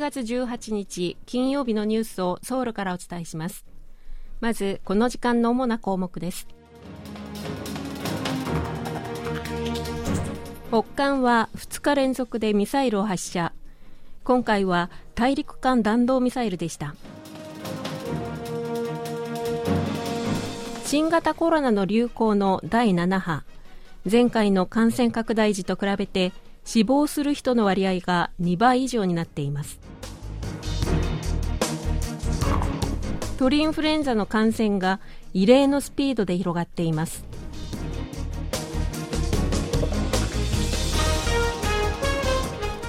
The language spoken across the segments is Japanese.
月18日金曜日のニュースをソウルからお伝えします。まずこの時間の主な項目です。北韓は2日連続でミサイルを発射。今回は大陸間弾道ミサイルでした。新型コロナの流行の第7波。前回の感染拡大時と比べて死亡する人の割合が2倍以上になっています。鳥インフルエンザの感染が異例のスピードで広がっています。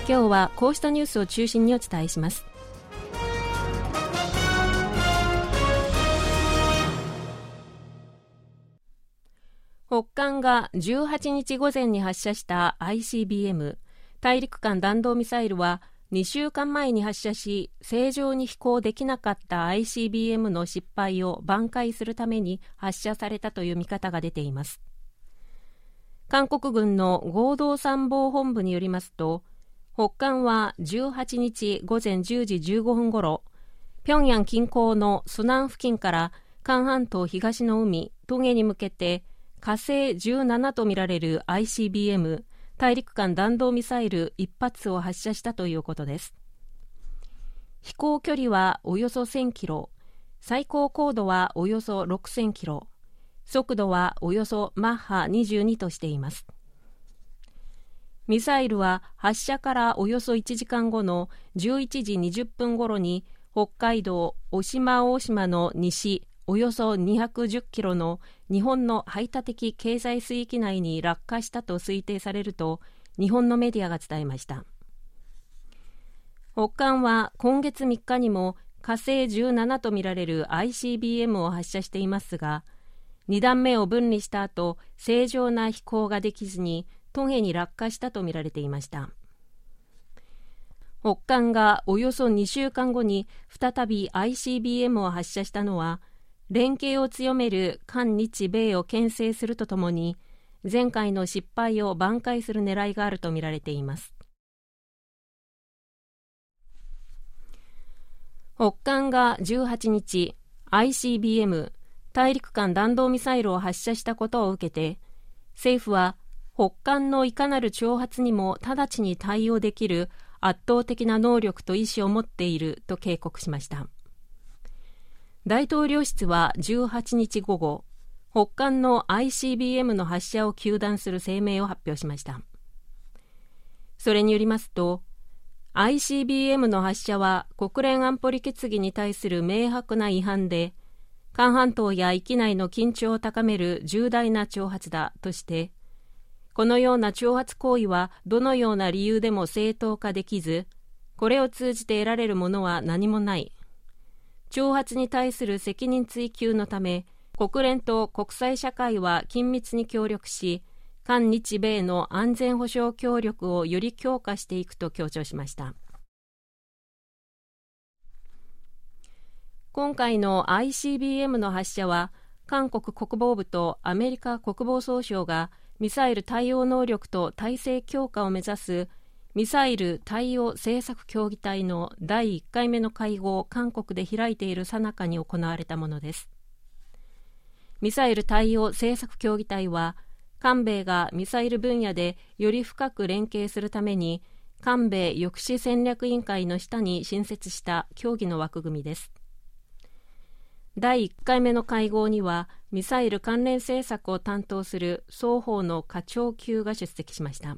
今日はこうしたニュースを中心にお伝えします。北韓が18日午前に発射した ICBM 大陸間弾道ミサイルは2週間前に発射し正常に飛行できなかった ICBM の失敗を挽回するために発射されたという見方が出ています。韓国軍の合同参謀本部によりますと北韓は18日午前10時15分ごろ平壌近郊のスナン付近から韓半島東の海トゲに向けて火星17とみられる ICBM 大陸間弾道ミサイル1発を発射したということです。飛行距離はおよそ1000キロ。最高高度はおよそ6000キロ。速度はおよそマッハ22としています。ミサイルは発射からおよそ1時間後の11時20分ごろに北海道渡島大島の西およそ210キロの日本の排他的経済水域内に落下したと推定されると日本のメディアが伝えました。北韓は今月3日にも火星17とみられる ICBM を発射していますが2段目を分離した後正常な飛行ができずにトゲに落下したとみられていました。北韓がおよそ2週間後に再び ICBM を発射したのは連携を強める韓日米を牽制するとともに前回の失敗を挽回する狙いがあるとみられています。北韓が18日 ICBM 大陸間弾道ミサイルを発射したことを受けて政府は北韓のいかなる挑発にも直ちに対応できる圧倒的な能力と意思を持っていると警告しました。大統領室は18日午後北韓の ICBM の発射を糾弾する声明を発表しました。それによりますと ICBM の発射は国連安保理決議に対する明白な違反で韓半島や域内の緊張を高める重大な挑発だとしてこのような挑発行為はどのような理由でも正当化できずこれを通じて得られるものは何もない挑発に対する責任追及のため国連と国際社会は緊密に協力し韓日米の安全保障協力をより強化していくと強調しました。今回の ICBM の発射は韓国国防部とアメリカ国防総省がミサイル対応能力と体制強化を目指すミサイル対応政策協議体の第1回目の会合を韓国で開いている最中に行われたものです。ミサイル対応政策協議体は韓米がミサイル分野でより深く連携するために韓米抑止戦略委員会の下に新設した協議の枠組みです。第1回目の会合にはミサイル関連政策を担当する双方の課長級が出席しました。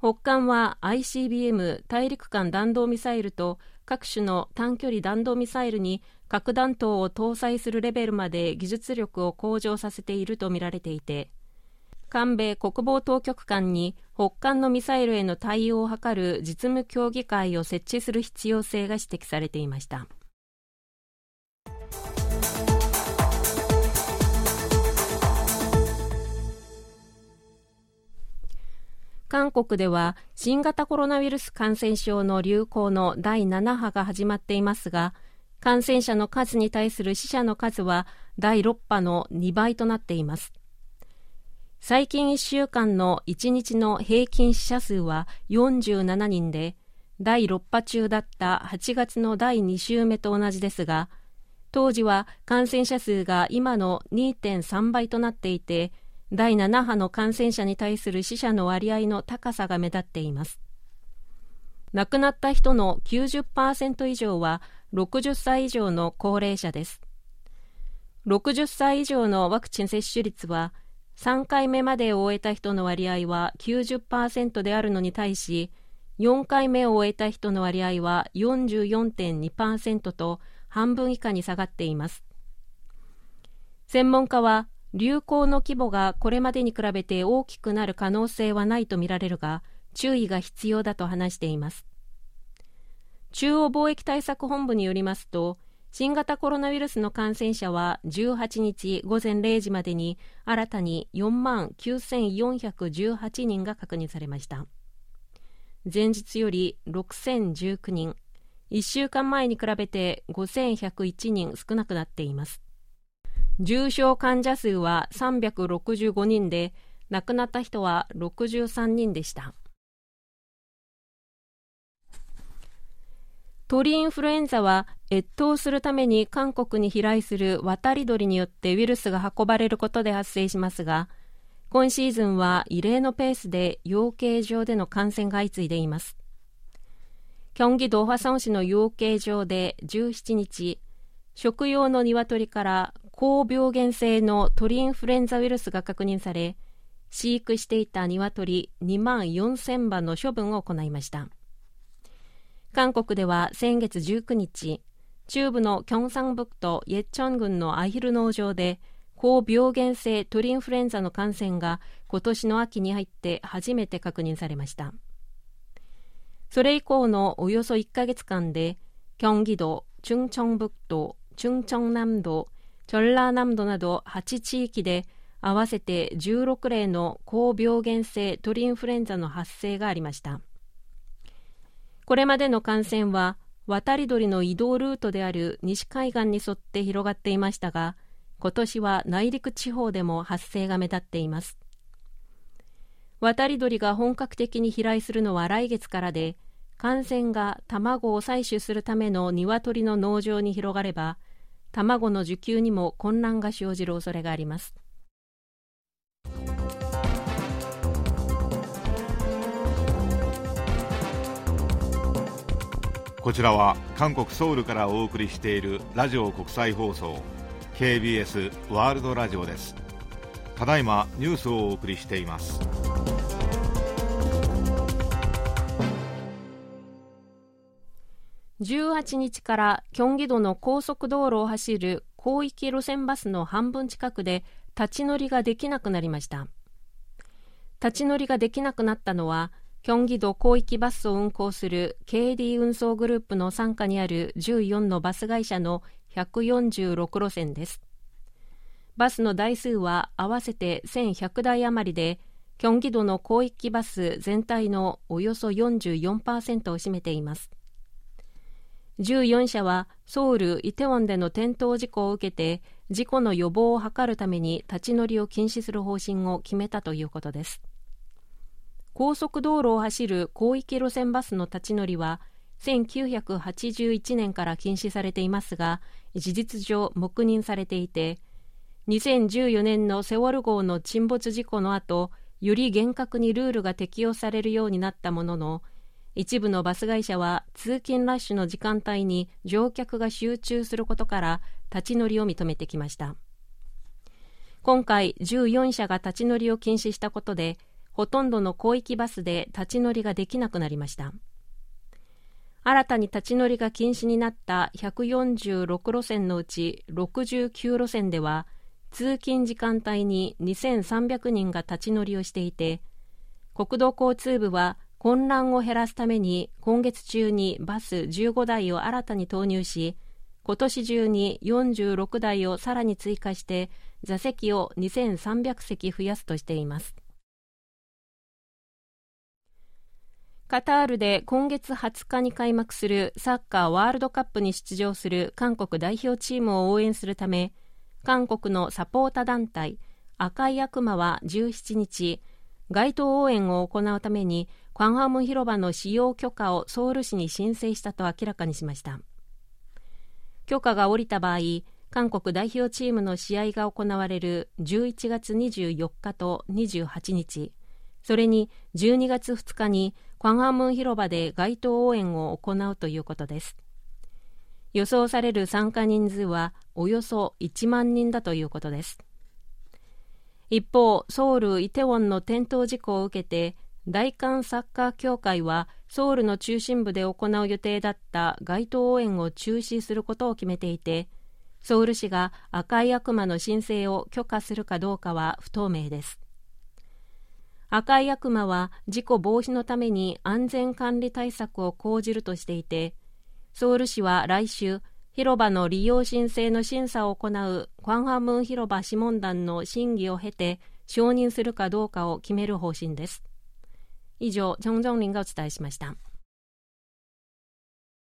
北韓は ICBM 大陸間弾道ミサイルと各種の短距離弾道ミサイルに核弾頭を搭載するレベルまで技術力を向上させているとみられていて韓米国防当局間に北韓のミサイルへの対応を図る実務協議会を設置する必要性が指摘されていました。韓国では新型コロナウイルス感染症の流行の第7波が始まっていますが感染者の数に対する死者の数は第6波の2倍となっています。最近1週間の1日の平均死者数は47人で第6波中だった8月の第2週目と同じですが当時は感染者数が今の2.3倍となっていて第7波の感染者に対する死者の割合の高さが目立っています。亡くなった人の90%以上は60歳以上の高齢者です。60歳以上のワクチン接種率は3回目までを終えた人の割合は90%であるのに対し4回目を終えた人の割合は44.2%と半分以下に下がっています。専門家は流行の規模がこれまでに比べて大きくなる可能性はないとみられるが注意が必要だと話しています。中央貿易対策本部によりますと新型コロナウイルスの感染者は18日午前0時までに新たに4万9418人が確認されました。前日より6019人1週間前に比べて5101人少なくなっています。重症患者数は365人で亡くなった人は63人でした。鳥インフルエンザは越冬するために韓国に飛来する渡り鳥によってウイルスが運ばれることで発生しますが今シーズンは異例のペースで養鶏場での感染が相次いでいます。京畿道화성市の養鶏場で17日食用の鶏から高病原性の鳥インフルエンザウイルスが確認され飼育していた鶏2万4000羽の処分を行いました。韓国では先月19日中部のキョンサンブクとイェチョン郡のアヒル農場で高病原性鳥インフルエンザの感染が今年の秋に入って初めて確認されました。それ以降のおよそ1ヶ月間でキョンギ道、ンチョンブクュンチョン南道チョラー南道など8地域で合わせて16例の高病原性鳥インフルエンザの発生がありました。これまでの感染は渡り鳥の移動ルートである西海岸に沿って広がっていましたが今年は内陸地方でも発生が目立っています。渡り鳥が本格的に飛来するのは来月からで感染が卵を採取するための鶏の農場に広がれば卵の受給にも混乱が生じる恐れがあります。こちらは韓国ソウルからお送りしているラジオ国際放送 KBS ワールドラジオです。ただいまニュースをお送りしています。18日からキョンギ道の高速道路を走る広域路線バスの半分近くで立ち乗りができなくなりました。立ち乗りができなくなったのはキョンギ道広域バスを運行する KD 運送グループの傘下にある14のバス会社の146路線です。バスの台数は合わせて1100台余りでキョンギ道の広域バス全体のおよそ44%を占めています。14社はソウル・イテウォンでの転倒事故を受けて事故の予防を図るために立ち乗りを禁止する方針を決めたということです。高速道路を走る広域路線バスの立ち乗りは1981年から禁止されていますが事実上黙認されていて2014年のセウォル号の沈没事故の後より厳格にルールが適用されるようになったものの一部のバス会社は通勤ラッシュの時間帯に乗客が集中することから立ち乗りを認めてきました。今回14社が立ち乗りを禁止したことでほとんどの広域バスで立ち乗りができなくなりました。新たに立ち乗りが禁止になった146路線のうち69路線では通勤時間帯に2300人が立ち乗りをしていて国土交通部は混乱を減らすために今月中にバス15台を新たに投入し今年中に46台をさらに追加して座席を2300席増やすとしています。カタールで今月20日に開幕するサッカーワールドカップに出場する韓国代表チームを応援するため韓国のサポータ団体赤い悪魔は17日街頭応援を行うためにクァンハム広場の使用許可をソウル市に申請したと明らかにしました。許可が下りた場合韓国代表チームの試合が行われる11月24日と28日それに12月2日にクァンハム広場で街頭応援を行うということです。予想される参加人数はおよそ1万人だということです。一方ソウル・イテウォンの転倒事故を受けて大韓サッカー協会はソウルの中心部で行う予定だった街頭応援を中止することを決めていてソウル市が赤い悪魔の申請を許可するかどうかは不透明です。赤い悪魔は事故防止のために安全管理対策を講じるとしていてソウル市は来週広場の利用申請の審査を行うクァンハムン広場諮問団の審議を経て承認するかどうかを決める方針です。以上、チョンジョンリンがお伝えしました。